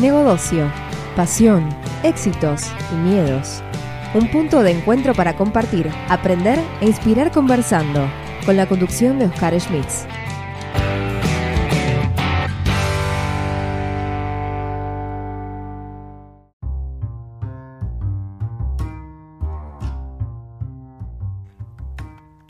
Negocio, pasión, éxitos y miedos. Un punto de encuentro para compartir, aprender e inspirar conversando, con la conducción de Oscar Schmitz.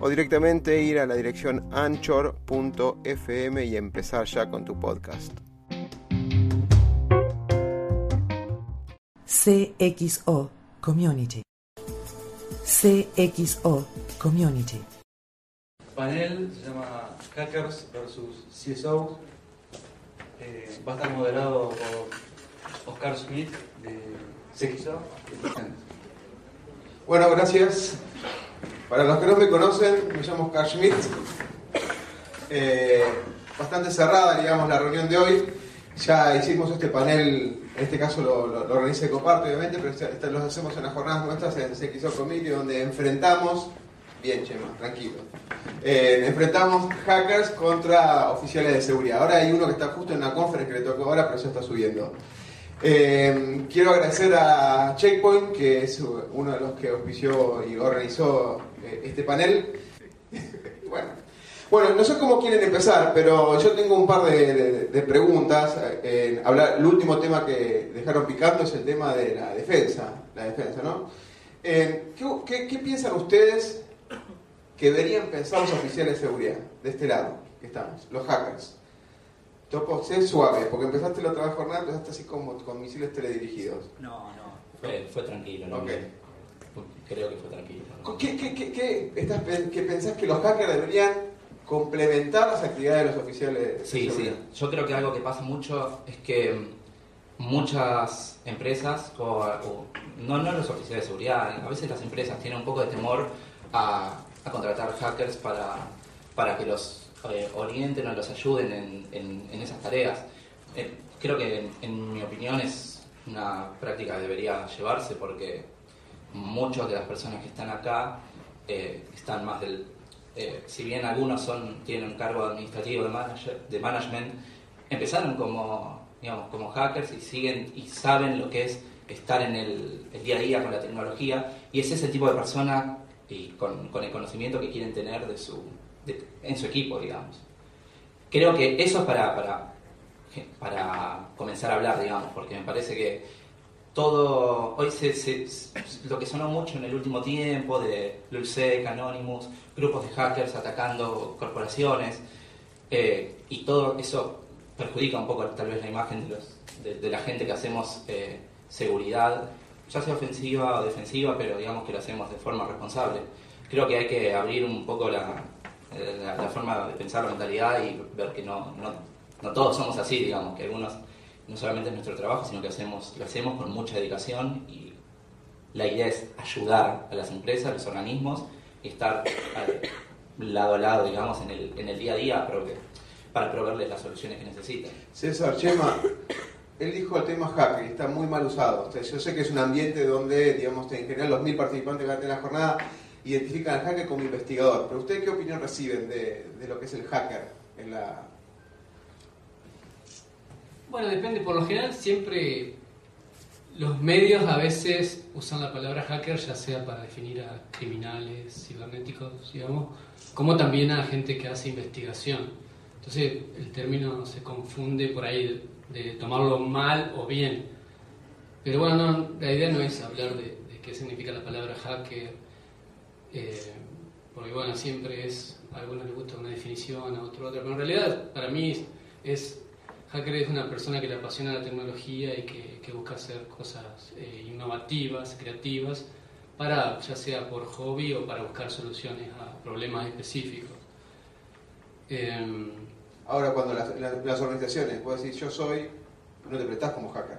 o directamente ir a la dirección anchor.fm y empezar ya con tu podcast. CXO Community. CXO Community. panel se llama Hackers versus CSO. Eh, va a estar moderado por Oscar Smith de CXO. Bueno, gracias. Para los que no me conocen, me llamo Oscar Schmidt. Eh, bastante cerrada, digamos, la reunión de hoy. Ya hicimos este panel, en este caso lo, lo, lo organiza obviamente, pero este, los hacemos en las jornadas nuestras en CXO Committee, donde enfrentamos, bien Chema, tranquilo, eh, enfrentamos hackers contra oficiales de seguridad. Ahora hay uno que está justo en una conferencia que le tocó ahora, pero ya está subiendo. Eh, quiero agradecer a Checkpoint, que es uno de los que auspició y organizó este panel. bueno. bueno, no sé cómo quieren empezar, pero yo tengo un par de, de, de preguntas. Eh, hablar, el último tema que dejaron picando es el tema de la defensa. La defensa, ¿no? Eh, ¿qué, qué, qué piensan ustedes que deberían pensar los oficiales de seguridad de este lado que estamos, los hackers? Topo, sé suave, porque empezaste la otra jornada, empezaste así como con misiles teledirigidos. No, no, fue, fue tranquilo. ¿no? Okay. Creo que fue tranquilo. ¿Qué, qué, qué, qué, estás, qué pensás que los hackers deberían complementar las actividades de los oficiales de Sí, seguridad? sí. Yo creo que algo que pasa mucho es que muchas empresas, o, o- no, no los oficiales de seguridad, a veces las empresas tienen un poco de temor a, a contratar hackers para, para que los eh, orienten o los ayuden en, en- en esas tareas. Eh, creo que, en, en mi opinión, es una práctica que debería llevarse porque muchas de las personas que están acá eh, están más del... eh, si bien algunos son tienen un cargo administrativo de, manager, de management, empezaron como, digamos, como hackers y siguen y saben lo que es estar en el, el día a día con la tecnología y es ese tipo de persona y con, con el conocimiento que quieren tener de su, de- en su equipo, digamos. Creo que eso es para, para, para comenzar a hablar, digamos, porque me parece que todo, hoy se, se- lo que sonó mucho en el último tiempo de Lulsec, Anonymous, grupos de hackers atacando corporaciones, eh, y todo eso perjudica un poco tal vez la imagen de, los, de, la gente que hacemos eh, seguridad, ya sea ofensiva o defensiva, pero digamos que lo hacemos de forma responsable. Creo que hay que abrir un poco la, la, la forma de pensar la mentalidad y ver que no, no, no todos somos así, digamos, que algunos no solamente es nuestro trabajo, sino que hacemos, lo hacemos con mucha dedicación y la idea es ayudar a las empresas, a los organismos y estar eh, lado a lado, digamos, en el, en el día a día para proveerles las soluciones que necesitan. César, Chema, él dijo el tema hacker y está muy mal usado. Yo sé que es un ambiente donde, digamos, en general los mil participantes que van a la jornada identifican al hacker como investigador. Pero ¿ustedes qué opinión reciben de, de lo que es el hacker en la... Bueno, depende. Por lo general siempre los medios a veces usan la palabra hacker ya sea para definir a criminales cibernéticos, digamos, como también a gente que hace investigación. Entonces el término se confunde por ahí de, tomarlo mal o bien. Pero bueno, no, la idea no es hablar de, qué significa la palabra hacker, eh, porque bueno, siempre es, a algunos les gusta una definición, a otro otra, pero en realidad para mí es Hacker es una persona que le apasiona la tecnología y que, que busca hacer cosas eh, innovativas, creativas, para ya sea por hobby o para buscar soluciones a problemas específicos. Em, Ahora, cuando las, las- las organizaciones, vos decís yo soy, no te prestás como hacker.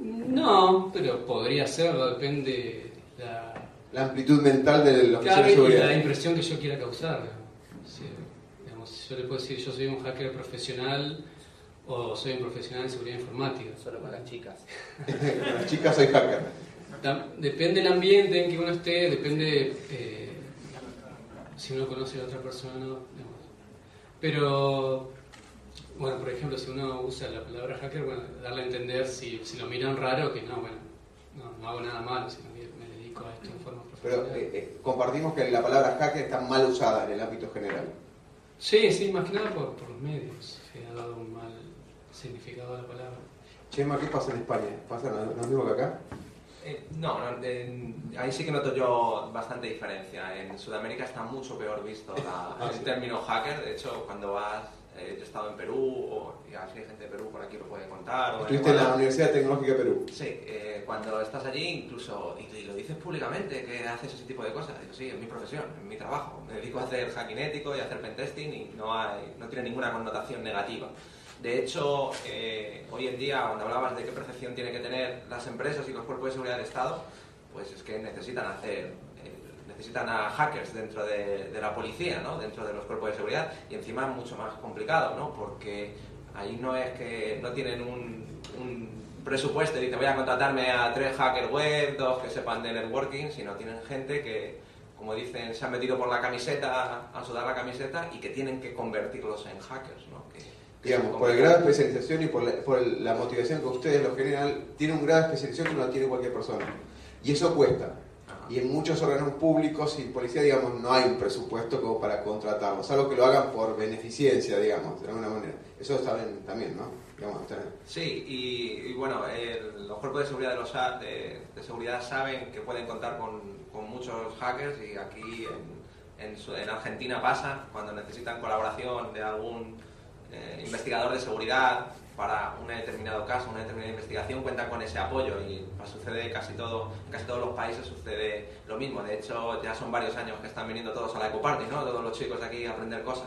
No, pero podría serlo, depende la, La amplitud mental del oficial Claro, de y la impresión que yo quiera causar. Yo le puedo decir, yo soy un hacker profesional o soy un profesional en seguridad informática. Solo para las chicas. Con las chicas soy hacker. Depende del ambiente en que uno esté, depende eh, si uno conoce a la otra persona o no. digamos. Pero, bueno, por ejemplo, si uno usa la palabra hacker, bueno, darle a entender si, si lo miran raro, que no, bueno, no, no hago nada malo, sino que me dedico a esto en forma Pero profesional. eh, eh, compartimos que la palabra hacker está mal usada en el ámbito general. Sí, sí, más que nada por, por los medios, que ha dado un mal significado a la palabra. Chema, ¿qué pasa en España? ¿Pasa lo mismo que acá? Eh, no, no, en- ahí sí que noto yo bastante diferencia. En Sudamérica está mucho peor visto la- Ah, el sí. término hacker. De hecho, cuando vas, he estado en Perú, o y así hay gente de Perú por aquí lo puede contar. o Estuviste en la. Universidad Tecnológica de Perú. Sí, eh, cuando estás allí incluso, y, lo dices públicamente, que haces ese tipo de cosas, digo, sí, es mi profesión, es mi trabajo, me dedico a hacer hacking ético y a hacer pentesting y no, hay, no tiene ninguna connotación negativa. De hecho, eh, hoy en día, cuando hablabas de qué percepción tienen que tener las empresas y los cuerpos de seguridad del Estado, pues es que necesitan hacer, eh, necesitan a hackers dentro de, de la policía, ¿no? dentro de los cuerpos de seguridad, y encima es mucho más complicado, ¿no? porque ahí no es que no tienen un, un presupuesto y dicen voy a contratarme a tres hackers web, dos que sepan de networking, sino tienen gente que, como dicen, se han metido por la camiseta, a sudar la camiseta y que tienen que convertirlos en hackers. ¿no? Que- Digamos, por el grado de especialización y por la, por la motivación que ustedes lo generan, tiene un grado de especialización que no tiene cualquier persona. Y eso cuesta. Y en muchos órganos públicos y policía, digamos, no hay un presupuesto como para contratarlos, salvo que lo hagan por beneficencia, digamos, de alguna manera. Eso está bien también, ¿no? Sí, y, bueno, el- los cuerpos de seguridad de, los, de, seguridad saben que pueden contar con, con muchos hackers y aquí en, en en Argentina pasa cuando necesitan colaboración de algún eh, investigador de seguridad para un determinado caso, una determinada investigación, cuentan con ese apoyo y sucede casi todo, en casi todos los países sucede lo mismo. De hecho, ya son varios años que están viniendo todos a la Ecoparty, ¿no? Todos los chicos de aquí a aprender cosas.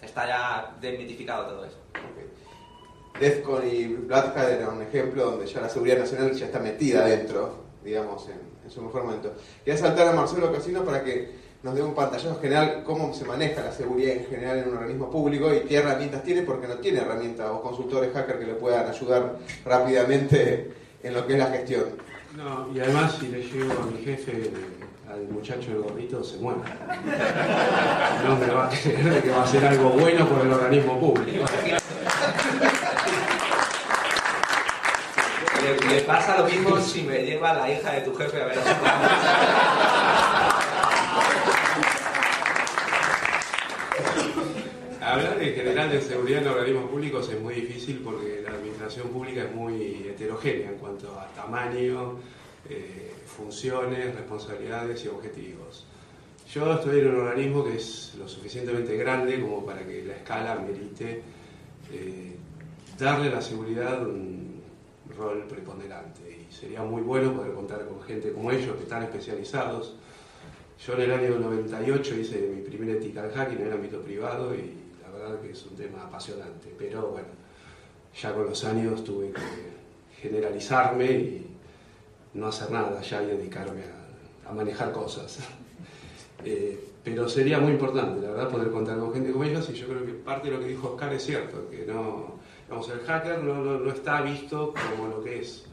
Está ya desmitificado todo eso. Ok. DEFCON y Black Hat era un ejemplo donde ya la seguridad nacional ya está metida dentro, digamos, en, en su mejor momento. Quería saltar a Marcelo Casino para que nos dé un pantallazo general cómo se maneja la seguridad en general en un organismo público y qué herramientas tiene, porque no tiene herramientas o consultores hacker que le puedan ayudar rápidamente en lo que es la gestión. No, y además si le llego a mi jefe, al muchacho del gorrito, se muere. No me va a creer que va a hacer algo bueno por el organismo público. Le, le pasa lo mismo si me lleva la hija de tu jefe a ver a su Hablar en general de seguridad en organismos públicos es muy difícil porque la administración pública es muy heterogénea en cuanto a tamaño, eh, funciones, responsabilidades y objetivos. Yo estoy en un organismo que es lo suficientemente grande como para que la escala merite eh, darle a la seguridad un rol preponderante y sería muy bueno poder contar con gente como ellos que están especializados. Yo en el año 98 hice mi primer ethical hacking en el ámbito privado y verdad que es un tema apasionante, pero bueno, ya con los años tuve que generalizarme y no hacer nada ya y dedicarme a, a manejar cosas. Eh, pero sería muy importante, la verdad, poder contar con gente como ellos y yo creo que parte de lo que dijo Oscar es cierto, que no, digamos, el hacker no, no- no está visto como lo que es.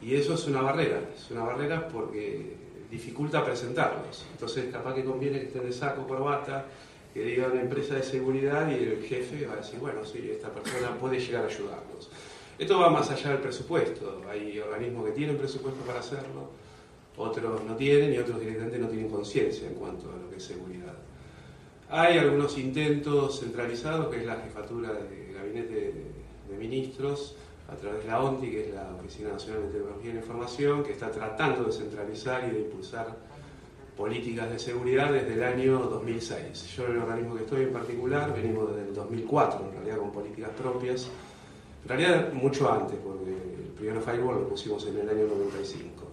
Y eso es una barrera, es una barrera porque dificulta presentarlos. Entonces capaz que conviene que estén de saco, corbata, que diga una empresa de seguridad y el jefe va a decir, bueno, sí, esta persona puede llegar a ayudarnos. Esto va más allá del presupuesto. Hay organismos que tienen presupuesto para hacerlo, otros no tienen y otros directamente no tienen conciencia en cuanto a lo que es seguridad. Hay algunos intentos centralizados, que es la jefatura de gabinete de, de ministros, a través de la ONTI, que es la Oficina Nacional de Tecnología y la Información, que está tratando de centralizar y de impulsar políticas de seguridad desde el año 2006. Yo en el organismo que estoy en particular, venimos desde el 2004, en realidad con políticas propias, en realidad mucho antes, porque el primer firewall lo pusimos en el año 95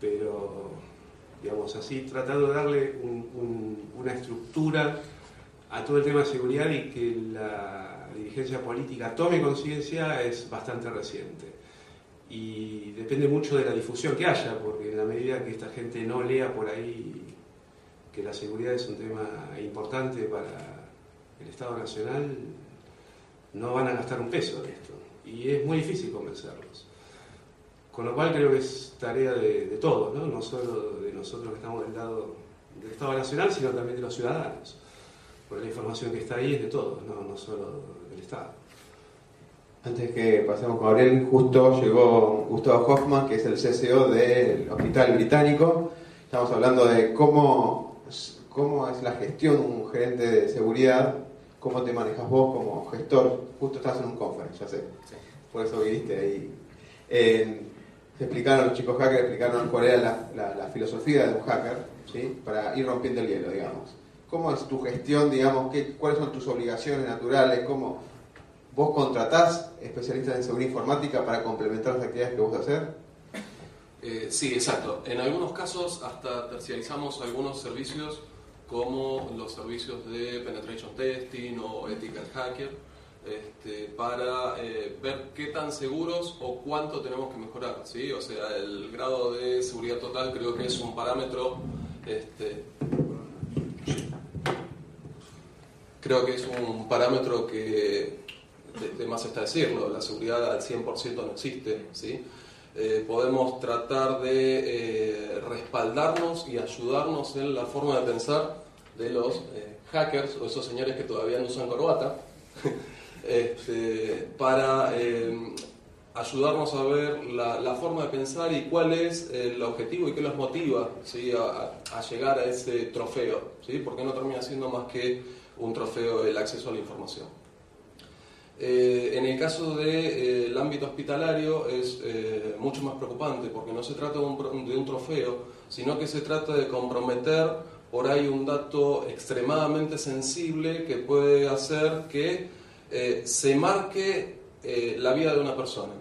pero digamos así, tratando de darle un- un- una estructura a todo el tema de seguridad y que la dirigencia política tome conciencia es bastante reciente. Y depende mucho de la difusión que haya, porque en la medida que esta gente no lea por ahí que la seguridad es un tema importante para el Estado Nacional, no van a gastar un peso en esto. Y es muy difícil convencerlos. Con lo cual creo que es tarea de, todos, ¿no? no solo de nosotros que estamos del lado del Estado Nacional, sino también de los ciudadanos. Porque la información que está ahí es de todos, no, no solo del Estado. Antes que pasemos con Gabriel, justo llegó Gustavo Hoffman, que es el CCO del Hospital Británico. Estamos hablando de cómo, cómo es la gestión de un gerente de seguridad, cómo te manejas vos como gestor. Justo estás en un conference, ya sé. Por eso viniste ahí. Eh, te explicaron, los chicos hackers explicaron cuál era la, la- la filosofía de un hacker, ¿sí? Para ir rompiendo el hielo, digamos. ¿Cómo es tu gestión, digamos? ¿Qué, ¿Cuáles son tus obligaciones naturales? ¿Cómo vos contratás especialistas en seguridad informática para complementar las actividades que vos hacer? Eh, sí, exacto. En algunos casos hasta terciarizamos algunos servicios como los servicios de penetration testing o ethical hacker este, para eh, ver qué tan seguros o cuánto tenemos que mejorar. ¿sí? O sea, el grado de seguridad total creo que es un parámetro este, creo que es un parámetro que de, más está decirlo, la seguridad al 100% no existe, ¿sí? Eh, podemos tratar de eh, respaldarnos y ayudarnos en la forma de pensar de los eh, hackers o esos señores que todavía no usan corbata, este, para ayudarnos a ver la, forma de pensar y cuál es el objetivo y qué los motiva ¿sí? a llegar a ese trofeo, ¿sí? porque no termina siendo más que un trofeo el acceso a la información. Eh, en el caso del ámbito hospitalario es eh, mucho más preocupante porque no se trata de un, trofeo, sino que se trata de comprometer por ahí un dato extremadamente sensible que puede hacer que eh, se marque eh, la vida de una persona.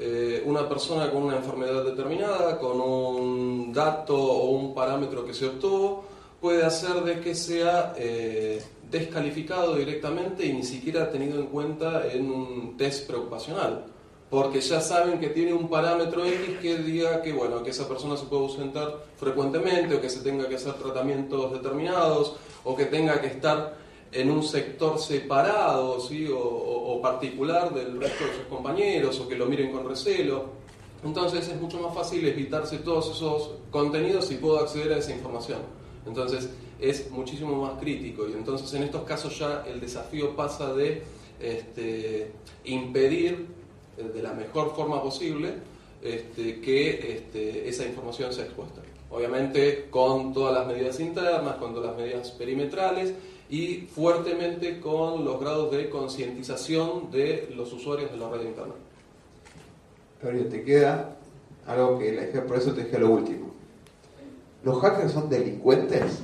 Eh, una persona con una enfermedad determinada, con un dato o un parámetro que se obtuvo, puede hacer de que sea eh, descalificado directamente y ni siquiera tenido en cuenta en un test preocupacional. Porque ya saben que tiene un parámetro X que diga que, bueno, que esa persona se puede ausentar frecuentemente o que se tenga que hacer tratamientos determinados o que tenga que estar en un sector separado ¿sí? o, o- particular del resto de sus compañeros o que lo miren con recelo. Entonces es mucho más fácil evitarse todos esos contenidos si puedo acceder a esa información. Entonces es muchísimo más crítico y entonces en estos casos ya el desafío pasa de este, impedir eh, de la mejor forma posible este, que este, esa información sea expuesta. Obviamente con todas las medidas internas, con todas las medidas perimetrales y fuertemente con los grados de concientización de los usuarios de la red interna. Gabriel, te queda algo que por eso te dije lo último. ¿Los hackers son delincuentes?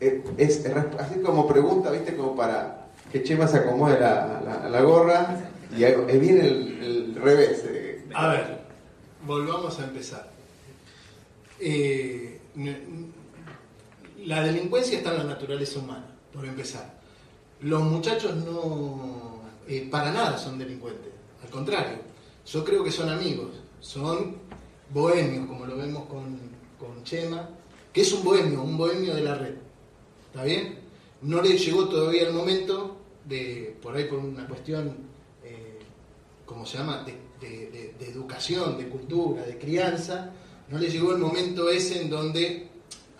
Eh, Es, así como pregunta, ¿viste? Como para que Chema se acomode la, la- gorra y viene el, revés. eh. A ver, volvamos a empezar. Eh, la delincuencia está en la naturaleza humana, por empezar. Los muchachos no, para nada son delincuentes, al contrario, yo creo que son amigos, son bohemios, como lo vemos con, con Chema, que es un bohemio, un bohemio de la red. ¿Está bien? No le llegó todavía el momento de, por ahí por una cuestión, eh, ¿cómo se llama?, de, educación, de cultura, de crianza, no le llegó el momento ese en donde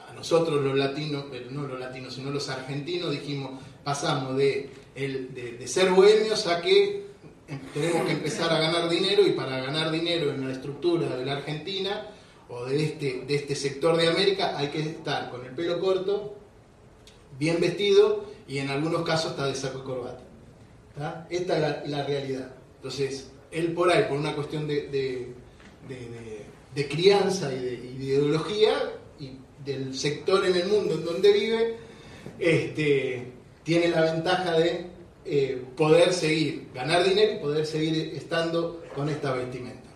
a nosotros los latinos, pero no los latinos, sino los argentinos, dijimos, pasamos de, el- de, ser bohemios a que em- tenemos que empezar a ganar dinero y para ganar dinero en la estructura de la Argentina o de este, de este sector de América hay que estar con el pelo corto, bien vestido y en algunos casos está de saco y corbata. Esta es la, realidad. Entonces, él por ahí, por una cuestión de, de- de- crianza y de, ideología y del sector en el mundo en donde vive, este, tiene la ventaja de eh, poder seguir, ganar dinero y poder seguir estando con esta vestimenta.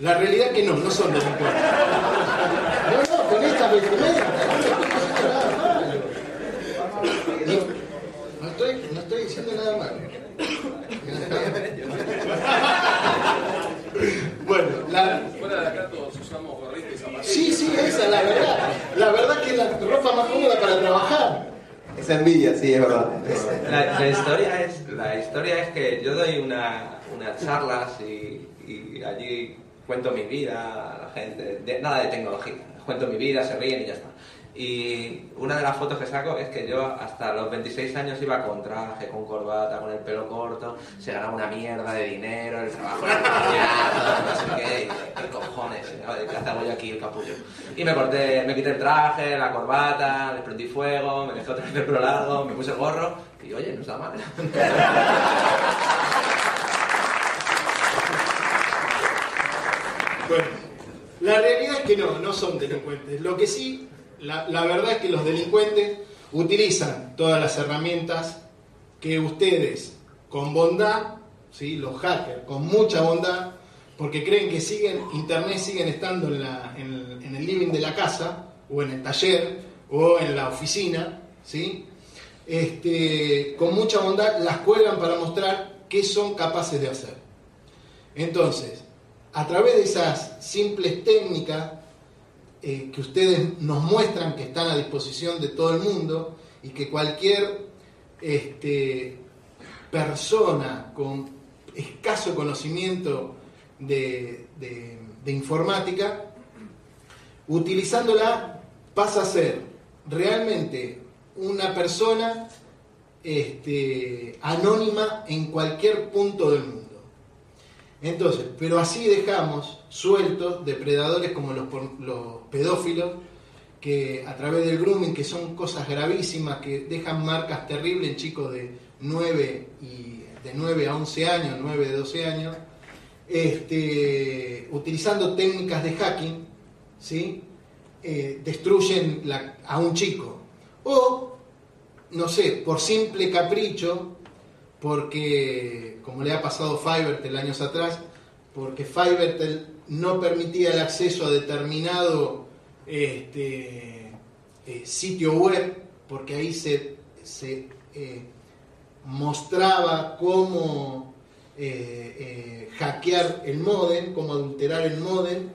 La realidad que no, no son delincuentes. No, no, con esta vestimenta. No, estoy, no estoy diciendo nada malo. La- Fuera de acá todos usamos gorrita y zapatillas. sí, sí, esa es la verdad. La verdad que es la ropa más cómoda para trabajar. Esa envidia, sí, es verdad. La, la historia es, la historia es que yo doy una, unas charlas y, y allí cuento mi vida a la gente, de- nada de tecnología, cuento mi vida, se ríen y ya está. Y una de las fotos que saco es que yo hasta los 26 años iba con traje, con corbata, con el pelo corto, se ganaba una mierda de dinero, el trabajo era no sé qué, qué cojones. ¿qué hago yo aquí el capullo? Y me corté, me quité el traje, la corbata, le prendí fuego, me dejé otra vez el pelo largo, me puse gorro, y oye, no está mal. Bueno, la realidad es que no, no son delincuentes. Lo que sí, la, verdad es que los delincuentes utilizan todas las herramientas que ustedes, con bondad, ¿sí? los hackers, con mucha bondad, porque creen que siguen, Internet siguen estando en el living de la casa, o en el taller, o en la oficina, ¿sí? este, con mucha bondad las cuelgan para mostrar qué son capaces de hacer. Entonces, a través de esas simples técnicas eh, que ustedes nos muestran que están a disposición de todo el mundo y que cualquier este, persona con escaso conocimiento de, de- de informática, utilizándola pasa a ser realmente una persona este, anónima en cualquier punto del mundo. Entonces, pero así dejamos sueltos depredadores como los, pedófilos, que a través del grooming, que son cosas gravísimas, que dejan marcas terribles en chicos de 9, y, de 9 a 11 años, 9 de 12 años, este, utilizando técnicas de hacking, ¿sí? Eh, destruyen a un chico. O, no sé, por simple capricho, porque, como le ha pasado a Fivertel años atrás, porque Fivertel no permitía el acceso a determinado este, eh, sitio web, porque ahí se, se, eh, mostraba cómo eh, hackear el modem, cómo adulterar el modem.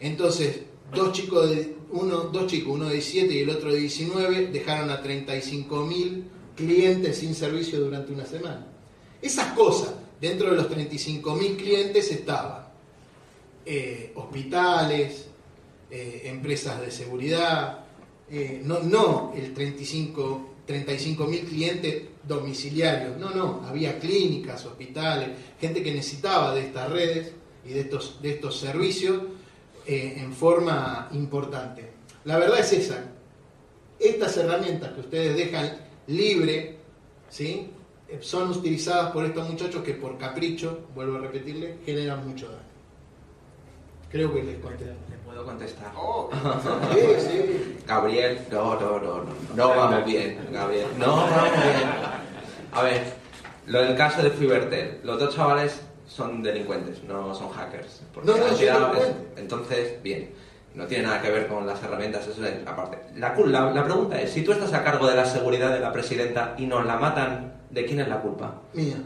Entonces, dos chicos, de, uno, dos chicos, uno de 17 y el otro de 19, dejaron a 35.000 clientes sin servicio durante una semana. Esas cosas, dentro de los 35.000 clientes estaban eh, hospitales, eh, empresas de seguridad, eh, no, no el 35 35.000 clientes domiciliarios, no, no, había clínicas, hospitales, gente que necesitaba de estas redes y de estos, de estos servicios en forma importante. La verdad es esa, estas herramientas que ustedes dejan libre, ¿sí? Eh, son utilizadas por estos muchachos que por capricho, vuelvo a repetirle, generan mucho daño. Creo que les conté. ¿Le puedo contestar? Sí, sí. Gabriel, no, no, no, no, no vamos bien, Gabriel, no vamos bien. A ver, lo del caso de Fivertel, los dos chavales son delincuentes, no son hackers. porque No, han. Entonces, bien, no tiene nada que ver con las herramientas, eso es aparte. La, la, la pregunta es, si tú estás a cargo de la seguridad de la presidenta y nos la matan, ¿de quién es la culpa? Mía.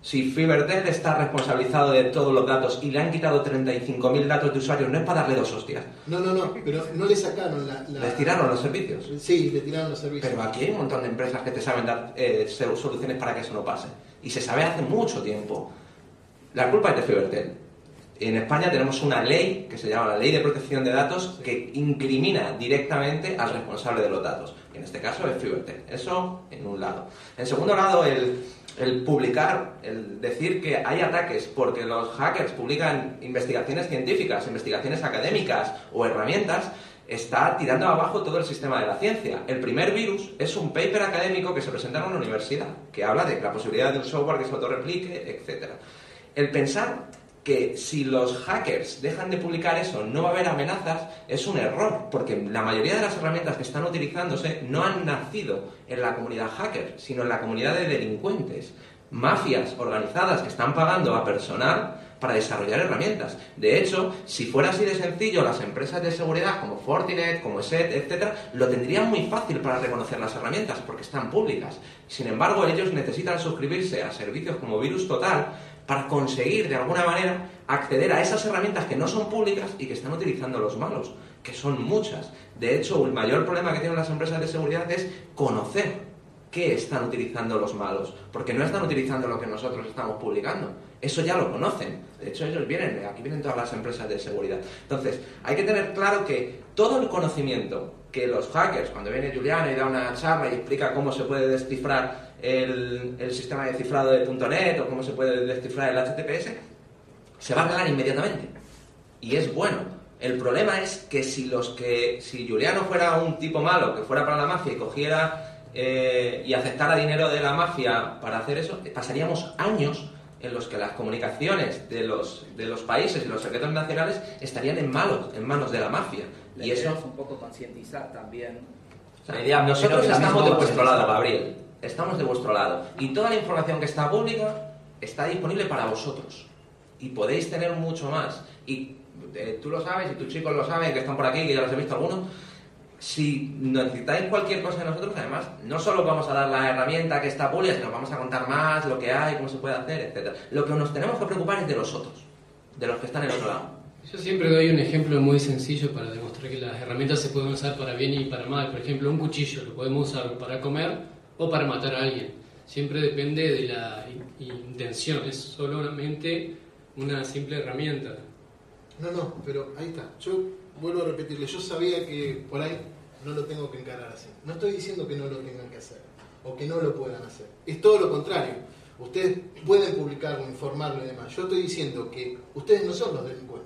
Si Fivertel está responsabilizado de todos los datos y le han quitado 35.000 datos de usuarios, no es para darle dos hostias. No, no, no, pero no le sacaron la... la- Les tiraron los servicios. Sí, le tiraron los servicios. Pero aquí hay un montón de empresas que te saben dar eh, soluciones para que eso no pase. Y se sabe hace mucho tiempo. La culpa es de Fivertel. En España tenemos una ley que se llama la Ley de Protección de Datos que incrimina directamente al responsable de los datos. Y en este caso es Fivertel. Eso en un lado. En segundo lado, el, el publicar, el decir que hay ataques porque los hackers publican investigaciones científicas, investigaciones académicas o herramientas, está tirando abajo todo el sistema de la ciencia. El primer virus es un paper académico que se presenta en una universidad, que habla de la posibilidad de un software que se autorreplique, etc. El pensar que si los hackers dejan de publicar eso no va a haber amenazas es un error, porque la mayoría de las herramientas que están utilizándose no han nacido en la comunidad hacker, sino en la comunidad de delincuentes, mafias organizadas que están pagando a personal para desarrollar herramientas. De hecho, si fuera así de sencillo, las empresas de seguridad como Fortinet, como SET, etcétera, lo tendrían muy fácil para reconocer las herramientas porque están públicas. Sin embargo, ellos necesitan suscribirse a servicios como Virus Total para conseguir de alguna manera acceder a esas herramientas que no son públicas y que están utilizando los malos, que son muchas. De hecho, el mayor problema que tienen las empresas de seguridad es conocer qué están utilizando los malos, porque no están utilizando lo que nosotros estamos publicando. Eso ya lo conocen. De hecho, ellos vienen, aquí vienen todas las empresas de seguridad. Entonces, hay que tener claro que todo el conocimiento que los hackers, cuando viene Juliano y da una charla y explica cómo se puede descifrar el, el sistema de cifrado de .NET o cómo se puede descifrar el HTTPS, se va a cagar inmediatamente. Y es bueno. El problema es que si los que si Juliano fuera un tipo malo que fuera para la mafia y cogiera eh, y aceptara dinero de la mafia para hacer eso, pasaríamos años en los que las comunicaciones de los, de los países y los secretos nacionales estarían en malos, en manos de la mafia. Y eso es un poco concientizar también. O sea, nosotros estamos de vuestro lado. Gabriel. Estamos de vuestro lado. Y toda la información que está pública está disponible para vosotros. Y podéis tener mucho más. Y eh, tú lo sabes, y tus chicos lo saben, que están por aquí, que ya los he visto algunos. Si necesitáis cualquier cosa de nosotros, además, no solo vamos a dar la herramienta que está pública, sino vamos a contar más lo que hay, cómo se puede hacer, etcétera. Lo que nos tenemos que preocupar es de los otros, de los que están en otro lado. Yo siempre doy un ejemplo muy sencillo para demostrar que las herramientas se pueden usar para bien y para mal. Por ejemplo, un cuchillo lo podemos usar para comer o para matar a alguien. Siempre depende de la in- intención, es solamente una simple herramienta. No, no, pero ahí está. Yo vuelvo a repetirle, yo sabía que por ahí no lo tengo que encarar así. No estoy diciendo que no lo tengan que hacer o que no lo puedan hacer. Es todo lo contrario. Ustedes pueden publicarlo, informarlo y demás. Yo estoy diciendo que ustedes no son los delincuentes.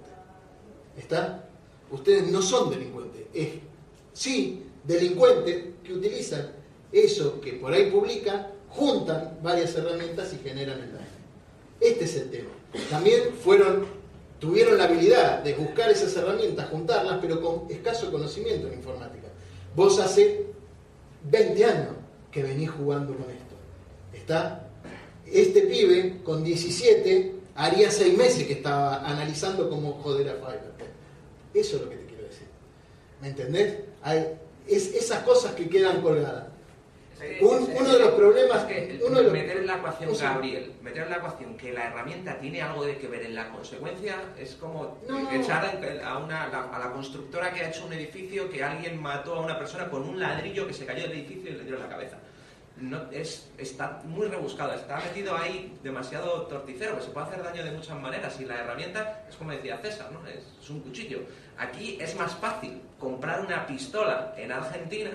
¿Está? Ustedes no son delincuentes. Es, sí, delincuentes que utilizan eso que por ahí publican, juntan varias herramientas y generan el daño. Este es el tema. También fueron, tuvieron la habilidad de buscar esas herramientas, juntarlas, pero con escaso conocimiento en informática. Vos hace 20 años que venís jugando con esto. ¿Está? Este pibe con 17 haría 6 meses que estaba analizando cómo joder a Fiverr. Eso es lo que te quiero decir. ¿Me entendés? Hay, es, esas cosas que quedan colgadas. Un- uno de los problemas que uno de los- meter en la ecuación. Gabriel, meter en la ecuación que la herramienta tiene algo de que ver en la consecuencia es como No, echar a, a una, a la constructora que ha hecho un edificio que alguien mató a una persona con un ladrillo que se cayó del edificio y le dio en la cabeza. No, es, está muy rebuscado, está metido ahí demasiado torticero, que se puede hacer daño de muchas maneras y la herramienta es como decía César, ¿no? es, es un cuchillo. Aquí es más fácil comprar una pistola en Argentina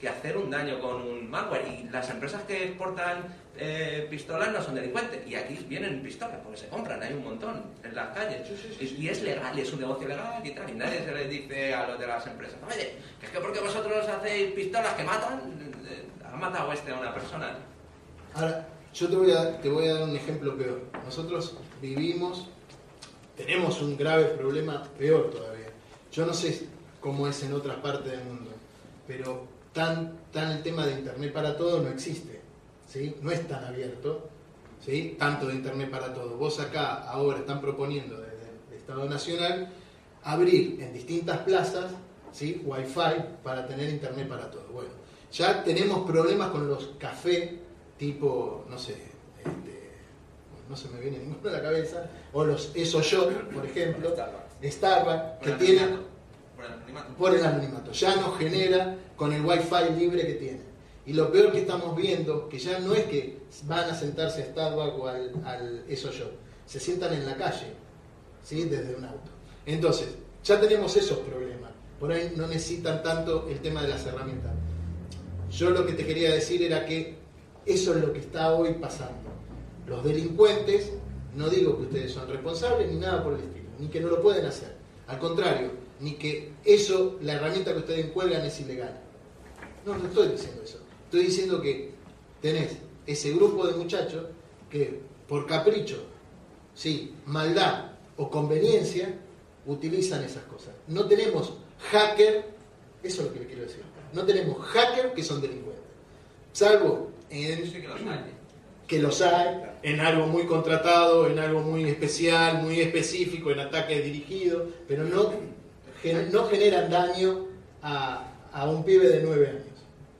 que hacer un daño con un malware. Y las empresas que exportan eh, pistolas no son delincuentes. Y aquí vienen pistolas porque se compran, hay un montón en las calles. Y, y es legal, y es un negocio legal y tal. Y nadie se les dice a los de las empresas, oye, que es que porque vosotros hacéis pistolas que matan, eh, ha matado este a una persona. Ahora, yo te voy, a, te voy a dar un ejemplo peor. Nosotros vivimos, tenemos un grave problema peor todavía. Yo no sé cómo es en otras partes del mundo, pero tan, tan el tema de Internet para todo no existe. ¿Sí? No es tan abierto, ¿sí? tanto de Internet para todo. Vos acá ahora están proponiendo desde el Estado Nacional abrir en distintas plazas ¿sí? Wi-Fi para tener Internet para todo. Bueno, ya tenemos problemas con los cafés tipo, no sé, este, no se me viene ninguno a la cabeza, o los Eso Shop, por ejemplo, Starbucks, que el tienen anonimato. Por el anonimato. por el anonimato, ya no genera con el wifi libre que tiene. Y lo peor que estamos viendo, que ya no es que van a sentarse a Starbucks o al, Eso Shop, se sientan en la calle, ¿sí? desde un auto. Entonces, ya tenemos esos problemas. Por ahí no necesitan tanto el tema de las herramientas. Yo lo que te quería decir era que eso es lo que está hoy pasando. Los delincuentes, no digo que ustedes son responsables ni nada por el estilo, ni que no lo pueden hacer. Al contrario, ni que eso, la herramienta que ustedes cuelgan es ilegal. No, no estoy diciendo eso. Estoy diciendo que tenés ese grupo de muchachos que por capricho, sí, maldad o conveniencia, utilizan esas cosas. No tenemos hacker, eso es lo que le quiero decir. No tenemos hacker que son delincuentes. Salvo en que los hay. que los hay, en algo muy contratado, en algo muy especial, muy específico, en ataques dirigidos, pero no, no generan daño a, a un pibe de nueve años.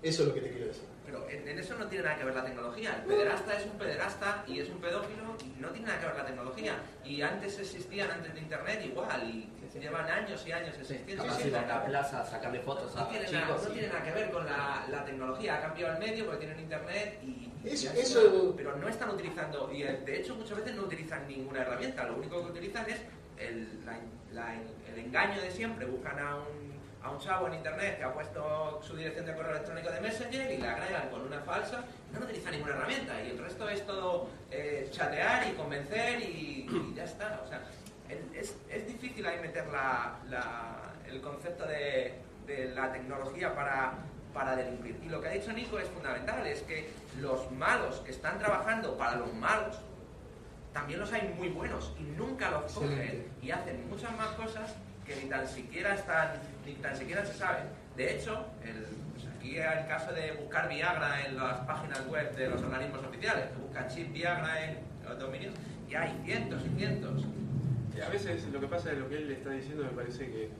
Eso es lo que te no tiene nada que ver la tecnología. El pederasta es un pederasta y es un pedófilo y no tiene nada que ver la tecnología. Y antes existían, antes de Internet igual, y llevan años y años existiendo. A la plaza sacarle fotos No a tiene, nada, chicos. no y- tiene nada que ver con la, la tecnología, ha cambiado el medio porque tienen internet y, Eso- eso- pero no están utilizando, y eh, de hecho muchas veces no utilizan ninguna herramienta, lo único que utilizan es el, la- la- el engaño de siempre, buscan a un, a un chavo en internet que ha puesto su dirección de correo electrónico de Messenger y la agregan con una falsa, no utilizan ninguna herramienta y el resto es todo eh, chatear y convencer y, y ya está. O sea, es, es difícil ahí meter la- la- el concepto de, de la tecnología para, para delinquir. Y lo que ha dicho Nico es fundamental, es que los malos que están trabajando para los malos, también los hay muy buenos y nunca los cogen y hacen muchas más cosas que ni tan siquiera están, ni tan siquiera se saben. De hecho, el, pues aquí el caso de buscar Viagra en las páginas web de los organismos oficiales, que buscan chip Viagra en los dominios, y hay cientos y cientos. A veces lo que pasa es lo que él le está diciendo me parece que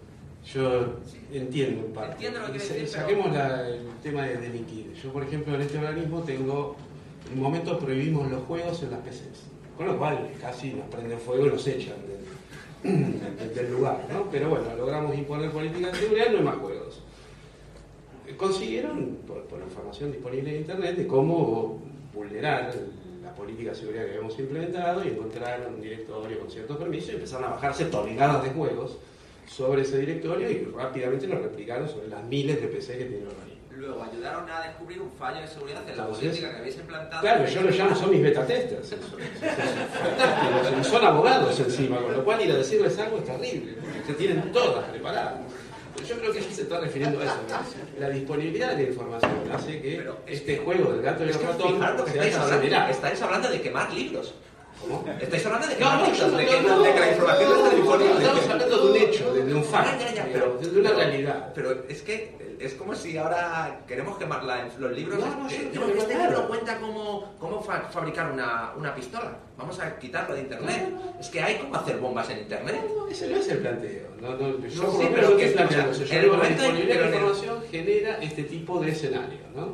yo entiendo en parte. Entiendo lo que Sa- decir, pero- Saquemos la- el tema de delinquir. Yo, por ejemplo, en este organismo tengo, en un momento prohibimos los juegos en las PCs. Con lo cual casi nos prenden fuego y nos echan del, del- lugar, ¿no? Pero bueno, logramos imponer políticas de seguridad, no hay más juegos. Consiguieron, por, por información disponible en Internet, de cómo vulnerar la política de seguridad que habíamos implementado y encontraron un directorio con ciertos permisos y empezaron a bajarse toneladas de juegos sobre ese directorio y rápidamente lo replicaron sobre las miles de PC que tiene el organismo. Luego ayudaron a descubrir un fallo de seguridad en la política que habéis implantado. Claro, yo lo llamo, son mis beta testers. eso. Eso es fantástico. Y Son abogados encima, con lo cual ir a decirles algo es terrible, se tienen todas preparadas. Pero yo creo que se está refiriendo a eso. ¿no? La disponibilidad de la información hace que Pero este juego del gato y Es el que ratón fijaros lo que estáis hablando. Estáis hablando de quemar libros. ¿Cómo? Estáis hablando de No, no, que, no, no, de que la información no, está disponible. Estamos hablando de un hecho, de, de un facto, Ya, ya, ya, pero, de una realidad. Pero es que es como si ahora queremos quemar la- los libros. No, no, quemar este libro cuenta cómo, cómo fa- fabricar una, una pistola. Vamos a quitarlo de internet. Es que hay cómo hacer bombas en internet. No, ese no es el planteo. No, no, yo sí, pero que planteando el la momento en- pero en el- información genera este tipo de escenario, ¿no?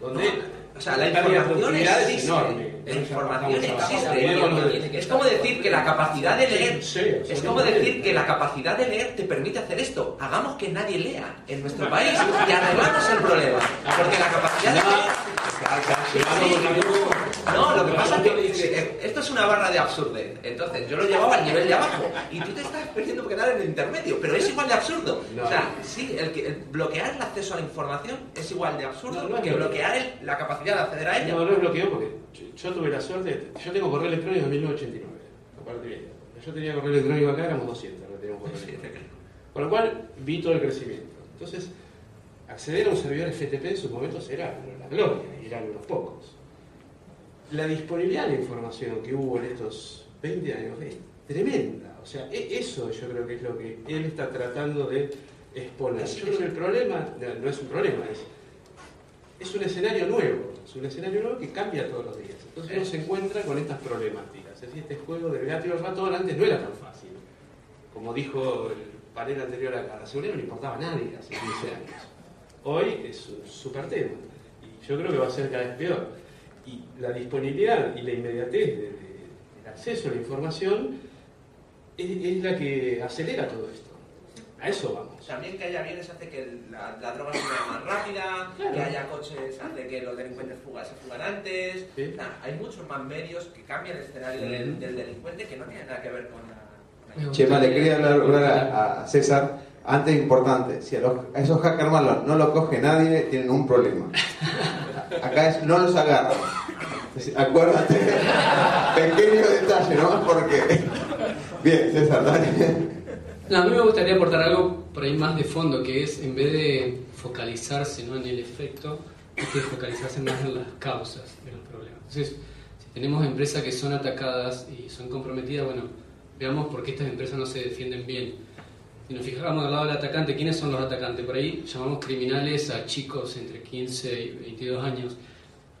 Donde o sea, la información es existe. enorme. La Ya información existe. Es como decir que la capacidad de leer es como decir que la capacidad de leer te permite hacer esto. Hagamos que nadie lea en nuestro país y arreglamos el problema. Porque la capacidad de leer. No, lo que pasa es que esto es una barra de absurdez. Entonces, yo lo llevaba al nivel de abajo y tú te estás queriendo quedar en el intermedio, pero es igual de absurdo. No. O sea, sí, el, que- el bloquear el acceso a la información es igual de absurdo No, no que bloquear el- la capacidad de acceder a ella. No, no es bloqueo porque yo, yo tuve la suerte, yo tengo correo electrónico en 1989, aparte bien. Yo tenía correo electrónico acá, éramos 200, que teníamos correo electrónico. Con lo cual vi todo el crecimiento. Entonces, acceder a un servidor FTP en sus momentos era la gloria, y eran unos pocos. La disponibilidad de información que hubo en estos 20 años es tremenda. O sea, e- eso yo creo que es lo que él está tratando de exponer. Yo creo que el problema, no, no es un problema, es, es un escenario nuevo. Es un escenario nuevo que cambia todos los días. Entonces uno se encuentra con estas problemáticas. Es decir, este juego y el ratón antes no era tan fácil. Como dijo el panel anterior acá, la seguridad no le importaba a nadie hace 15 años. Hoy es un super tema. Y yo creo que va a ser cada vez peor. Y la disponibilidad y la inmediatez de- de- del acceso a la información es, es la que acelera todo esto. A eso vamos. También que haya bienes hace que la, la droga se mueva más rápida, Claro. que haya coches hace que los delincuentes fugan, se fugan antes. Sí. Sea, hay muchos más medios que cambian el escenario del, Ujú. del delincuente que no tienen nada que ver con la... Me Chema, le quería hablar a César. Antes, importante, si a, los- esos hackers malos no los coge nadie, tienen un problema. Acá es, no los agarran. Acuérdate, pequeño detalle, ¿no? Porque. Bien, César, dale. No, a mí me gustaría aportar algo por ahí más de fondo, que es en vez de focalizarse ¿no? en el efecto, hay que focalizarse más en las causas de los problemas. Entonces, si tenemos empresas que son atacadas y son comprometidas, bueno, veamos por qué estas empresas no se defienden bien. Si nos fijamos al lado del atacante, ¿quiénes son los atacantes? Por ahí llamamos criminales a chicos entre 15 y 22 años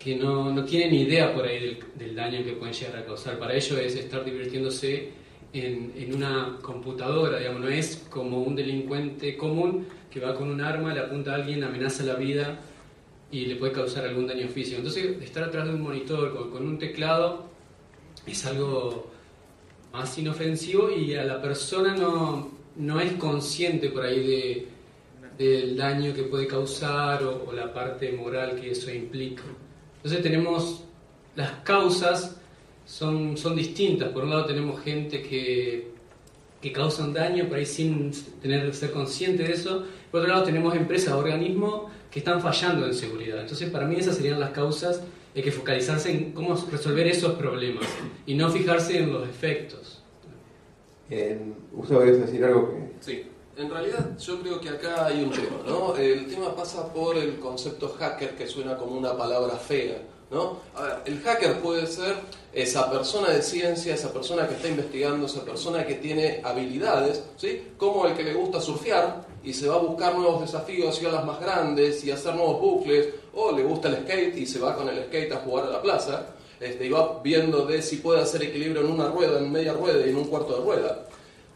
que no, no tienen idea por ahí del, daño que pueden llegar a causar. Para ellos es estar divirtiéndose en, en una computadora, digamos, no es como un delincuente común que va con un arma, le apunta a alguien, amenaza la vida y le puede causar algún daño físico. Entonces, estar atrás de un monitor con un teclado es algo más inofensivo y a la persona no, no es consciente por ahí de, del daño que puede causar o, la parte moral que eso implica. Entonces tenemos las causas son, son distintas. Por un lado tenemos gente que, que causan daño por ahí sin tener ser consciente de eso. Por otro lado tenemos empresas, organismos que están fallando en seguridad. Entonces para mí esas serían las causas. Hay que focalizarse en cómo resolver esos problemas y no fijarse en los efectos. En, ¿Usted va a decir algo que...? Sí, en realidad yo creo que acá hay un tema, ¿no? El tema pasa por el concepto hacker que suena como una palabra fea, ¿no? A ver, el hacker puede ser esa persona de ciencia, esa persona que está investigando, esa persona que tiene habilidades, ¿sí? Como el que le gusta surfear y se va a buscar nuevos desafíos y olas más grandes y hacer nuevos bucles, o le gusta el skate y se va con el skate a jugar a la plaza, este, y viendo de si puede hacer equilibrio en una rueda, en media rueda y en un cuarto de rueda.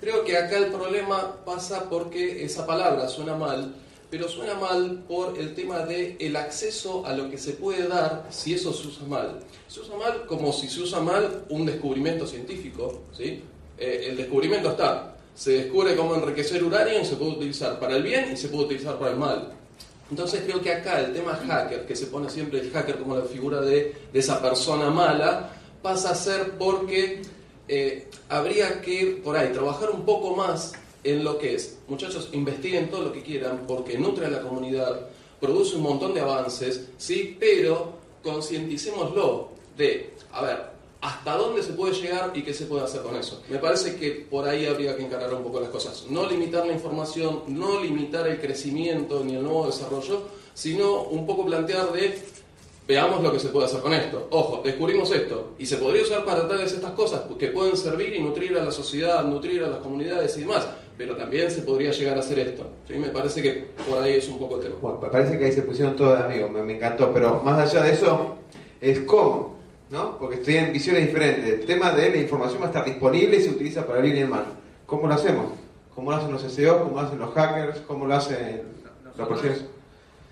Creo que acá el problema pasa porque esa palabra suena mal, pero suena mal por el tema de el acceso a lo que se puede dar si eso se usa mal. Se usa mal como si se usa mal un descubrimiento científico, ¿sí? Eh, el descubrimiento está, se descubre cómo enriquecer uranio y se puede utilizar para el bien y se puede utilizar para el mal. Entonces creo que acá el tema hacker, que se pone siempre el hacker como la figura de, esa persona mala, pasa a ser porque eh, habría que, por ahí, trabajar un poco más en lo que es, muchachos, investiguen todo lo que quieran porque nutre a la comunidad, produce un montón de avances, sí, pero concienticémoslo de, a ver, hasta dónde se puede llegar y qué se puede hacer con eso. Me parece que por ahí habría que encarar un poco las cosas. No limitar la información, no limitar el crecimiento ni el nuevo desarrollo, sino un poco plantear de veamos lo que se puede hacer con esto. Ojo, descubrimos esto y se podría usar para tales estas cosas que pueden servir y nutrir a la sociedad, nutrir a las comunidades y demás, pero también se podría llegar a hacer esto. ¿sí? Me parece que por ahí es un poco el tema. Bueno, me parece que ahí se pusieron todos amigos, me, me encantó, pero más allá de eso, es cómo, ¿no? Porque estoy en visiones diferentes. El tema de la información va a estar disponible y se utiliza para el bien y el mal. ¿Cómo lo hacemos? ¿Cómo lo hacen los SEO? ¿Cómo lo hacen los hackers? ¿Cómo lo hacen los procesos?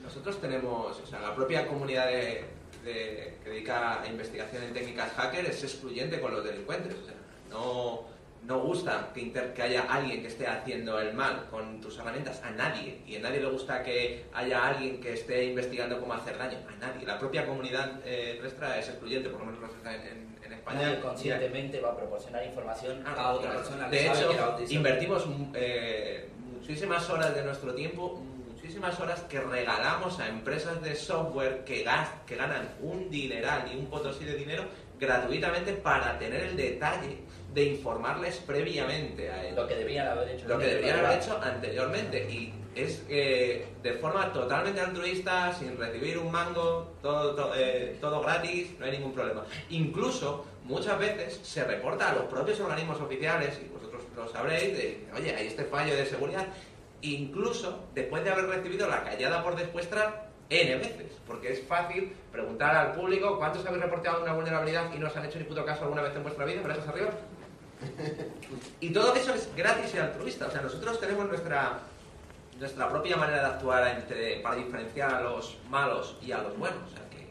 nosotros tenemos, o sea, la propia comunidad de, de- que dedica a investigación en técnicas hacker es excluyente con los delincuentes. O sea, no, no gusta que, inter- que haya alguien que esté haciendo el mal con tus herramientas, a nadie. Y a nadie le gusta que haya alguien que esté investigando cómo hacer daño, a nadie. La propia comunidad eh, nuestra es excluyente, por lo menos en, en- España. Nadie conscientemente va a proporcionar información Ah, a otra claro. persona que De sabe hecho, que la invertimos eh, muchísimas horas de nuestro tiempo, muchísimas horas que regalamos a empresas de software que, gas- que ganan un dineral y un potosí de dinero gratuitamente para tener el detalle de informarles previamente a él. Lo que deberían haber hecho. Lo que deberían haber hecho anteriormente. Y es eh, de forma totalmente altruista, sin recibir un mango, todo, to- eh, todo gratis, no hay ningún problema. Incluso muchas veces se reporta a los propios organismos oficiales, y vosotros lo sabréis, de, oye, hay este fallo de seguridad. Incluso después de haber recibido la callada por despuestra N veces, porque es fácil preguntar al público cuántos habéis reportado una vulnerabilidad y no os han hecho ni puto caso alguna vez en vuestra vida, ¿verdad? arriba? Y todo eso es gratis y altruista. O sea, nosotros tenemos nuestra, nuestra propia manera de actuar entre- para diferenciar a los malos y a los buenos. O sea, que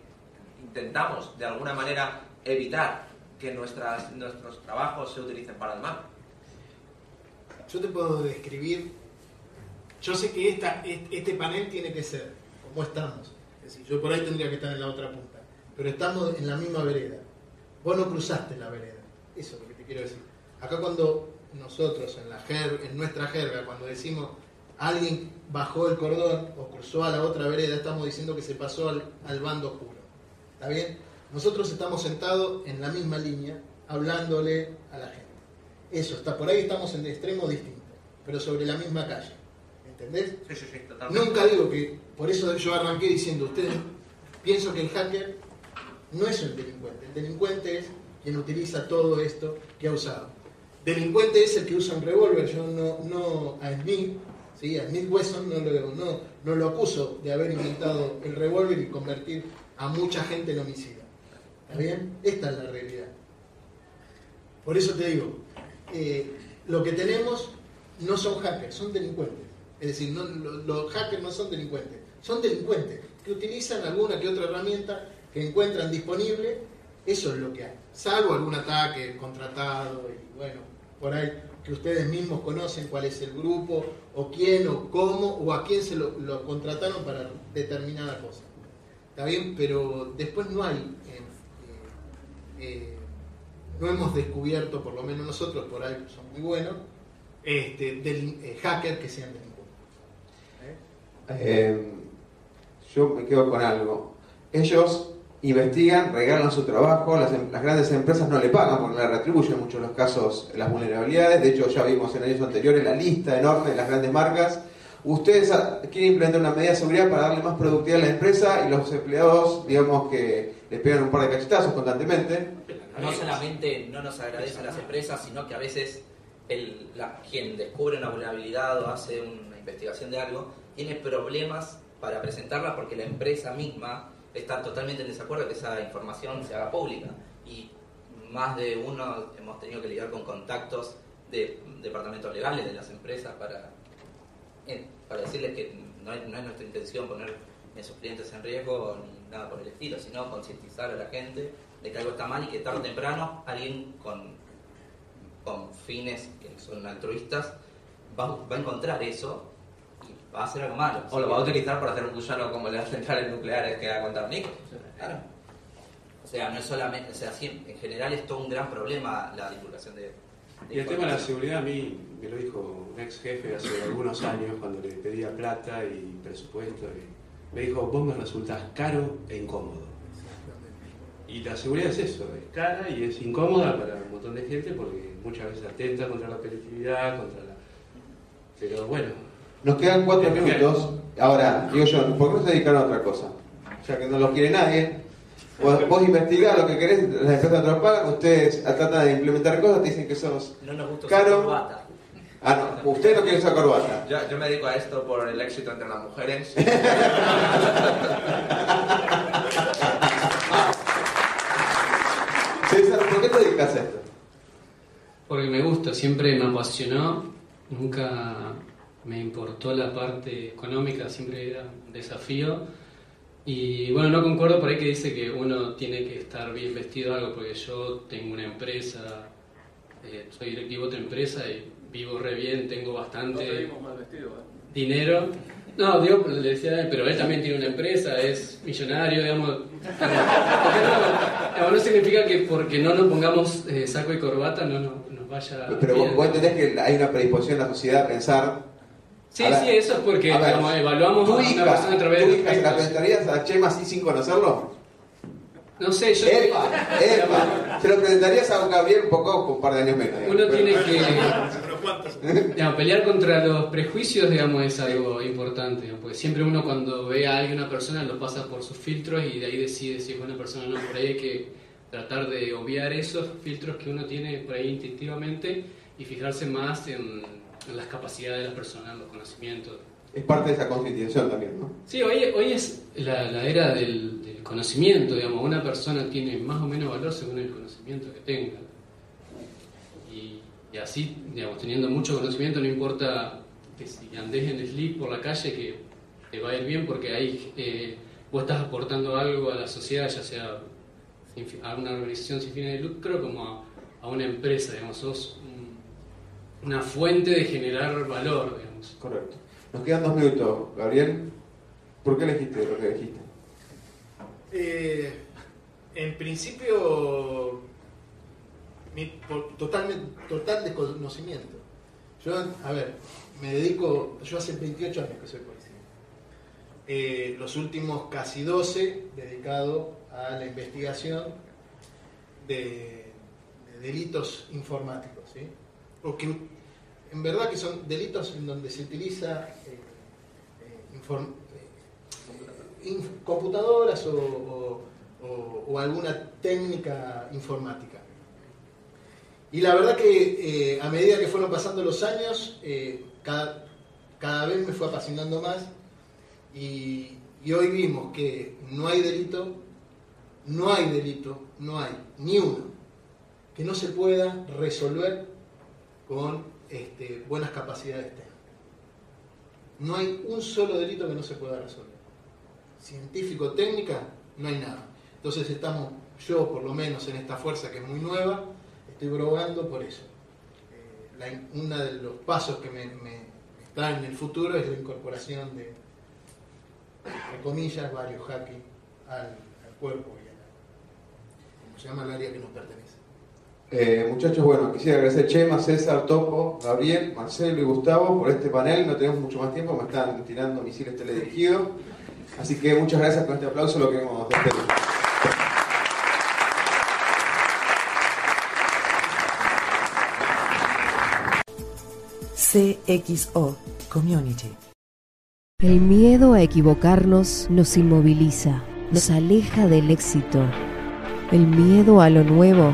intentamos de alguna manera evitar que nuestras, nuestros trabajos se utilicen para el mal. Yo te puedo describir, yo sé que esta, est- este panel tiene que ser como estamos. Es decir, yo por ahí tendría que estar en la otra punta, pero estamos en la misma vereda. Vos no cruzaste la vereda, eso es lo que te quiero decir. Acá cuando nosotros, en, la jer- en nuestra jerga, cuando decimos alguien bajó el cordón o cruzó a la otra vereda, estamos diciendo que se pasó al, al bando oscuro. ¿Está bien? Nosotros estamos sentados en la misma línea, hablándole a la gente. Eso, está por ahí estamos en extremos distintos, pero sobre la misma calle. ¿Entendés? Sí, sí, sí. Nunca digo que, por eso yo arranqué diciendo, ustedes, pienso que el hacker no es el delincuente, el delincuente es quien utiliza todo esto que ha usado. Delincuente es el que usa un revólver, yo no, no a Smith, ¿sí? a Smith Wesson no lo, no, no lo acuso de haber inventado el revólver y convertir a mucha gente en homicida. ¿Está bien? Esta es la realidad. Por eso te digo, eh, lo que tenemos no son hackers, son delincuentes. Es decir, no- lo- los hackers no son delincuentes, son delincuentes. que utilizan alguna que otra herramienta que encuentran disponible, eso es lo que hay. Salvo algún ataque contratado y bueno, por ahí que ustedes mismos conocen cuál es el grupo o quién o cómo o a quién se lo, contrataron para determinada cosa. Está bien, pero después no hay, eh, eh, eh, no hemos descubierto, por lo menos nosotros, por ahí son muy buenos, este, del, hackers que sean delincuentes. Yo me quedo con algo. Ellos investigan, regalan su trabajo, las, em- las grandes empresas no le pagan porque no le retribuyen mucho los casos las vulnerabilidades. De hecho, ya vimos en años anteriores la lista enorme de las grandes marcas. Ustedes ah, quieren implementar una medida de seguridad para darle más productividad a la empresa y los empleados, digamos que les pegan un par de cachetazos constantemente. No solamente no nos agradecen las empresas, sino que a veces el, la- quien descubre una vulnerabilidad o hace una investigación de algo tiene problemas para presentarla porque la empresa misma está totalmente en desacuerdo que esa información se haga pública. Y más de uno hemos tenido que lidiar con contactos de departamentos legales de las empresas para, eh, para decirles que no, es- nuestra intención poner a sus clientes en riesgo ni nada por el estilo, sino concientizar a la gente de que algo está mal y que tarde o temprano alguien con, con fines que son altruistas va, va a encontrar eso va a hacer algo malo. O lo va a utilizar para hacer un gusano como las centrales nucleares que ha contado Nico. Claro. O sea, no es solamente, o sea, sí, en general es todo un gran problema la divulgación de, de Y el tema de la seguridad a mí me lo dijo un ex jefe hace algunos años cuando le pedía plata y presupuesto. Y me dijo, vos me resultás caro e incómodo. Y la seguridad es eso, es cara y es incómoda para un montón de gente porque muchas veces atenta contra la operatividad, contra la... Pero bueno, Nos quedan cuatro Bien. minutos. Ahora, digo yo, ¿por qué no se dedicaron a otra cosa? Ya que no los quiere nadie. Vos, vos investigás lo que querés, las empresas no te lo pagan, ustedes tratan de implementar cosas, te dicen que sos No nos gusta usar caro. corbata. Ah, no, usted no quiere usar corbata. Yo, yo me dedico a esto por el éxito entre las mujeres. César, ¿por qué te dedicas a esto? Porque me gusta, siempre me apasionó, nunca me importó la parte económica, siempre era un desafío. Y bueno, no concuerdo por ahí que dice que uno tiene que estar bien vestido o algo, porque yo tengo una empresa, eh, soy directivo de otra empresa y vivo re bien, tengo bastante mal vestido, ¿eh? dinero. No, digo, le decía, a él, pero él también tiene una empresa, es millonario, digamos. No, no significa que porque no nos pongamos eh, saco y corbata no nos, nos vaya. Pero vos, bien. vos entendés que hay una predisposición en la sociedad a pensar. Sí, ver, sí, eso es porque a ver, digamos, evaluamos ¿Tu a hija, una persona a través de hija se la espejos. presentarías a Chema así sin conocerlo? No sé, yo. ¡Epa! ¡Epa! Se lo presentarías a un Gabriel un poco con un par de años menos. Uno Pero- tiene que. digamos, pelear contra los prejuicios, digamos, es algo importante. digamos, porque siempre uno cuando ve a alguien, una persona, lo pasa por sus filtros y de ahí decide si es buena persona o no. Por ahí hay que tratar de obviar esos filtros que uno tiene por ahí instintivamente y fijarse más en, en las capacidades de las personas, en los conocimientos. Es parte de esa concientización también, ¿no? Sí, hoy, hoy es la, la era del, del conocimiento, digamos, una persona tiene más o menos valor según el conocimiento que tenga. Y, y así, digamos, teniendo mucho conocimiento, no importa que si andes en slip por la calle, que te va a ir bien porque ahí eh, vos estás aportando algo a la sociedad, ya sea a una organización sin fines de lucro como a, a una empresa, digamos, sos un- una fuente de generar valor, digamos. Correcto. Nos quedan dos minutos, Gabriel. ¿Por qué elegiste lo que dijiste? Eh, en principio, mi por- totalmente, total desconocimiento. Yo, a ver, me dedico, yo hace 28 años que soy policía. Eh, los últimos casi 12 dedicado a la investigación de, de delitos informáticos. ¿sí? Porque en verdad que son delitos en donde se utiliza eh, eh, eh, computadoras o, alguna técnica informática. Y la verdad que a medida que fueron pasando los años, cada, cada vez me fue apasionando más y hoy vimos que no hay delito, no hay delito, no hay ni uno que no se pueda resolver con este, buenas capacidades técnicas. No hay un solo delito que no se pueda resolver. científico-técnica, no hay nada. Entonces estamos, yo por lo menos en esta fuerza que es muy nueva, estoy probando por eso. Eh, uno de los pasos que me, me está en el futuro es la incorporación de, entre comillas, varios hacking al, al cuerpo y a la, como se llama el área que nos pertenece. Eh, muchachos, bueno, quisiera agradecer a Chema, César, Topo, Gabriel, Marcelo y Gustavo por este panel. No tenemos mucho más tiempo, me están tirando misiles teledirigidos. Así que muchas gracias con este aplauso, lo queremos despedir. CXO Community. El miedo a equivocarnos nos inmoviliza, nos aleja del éxito. El miedo a lo nuevo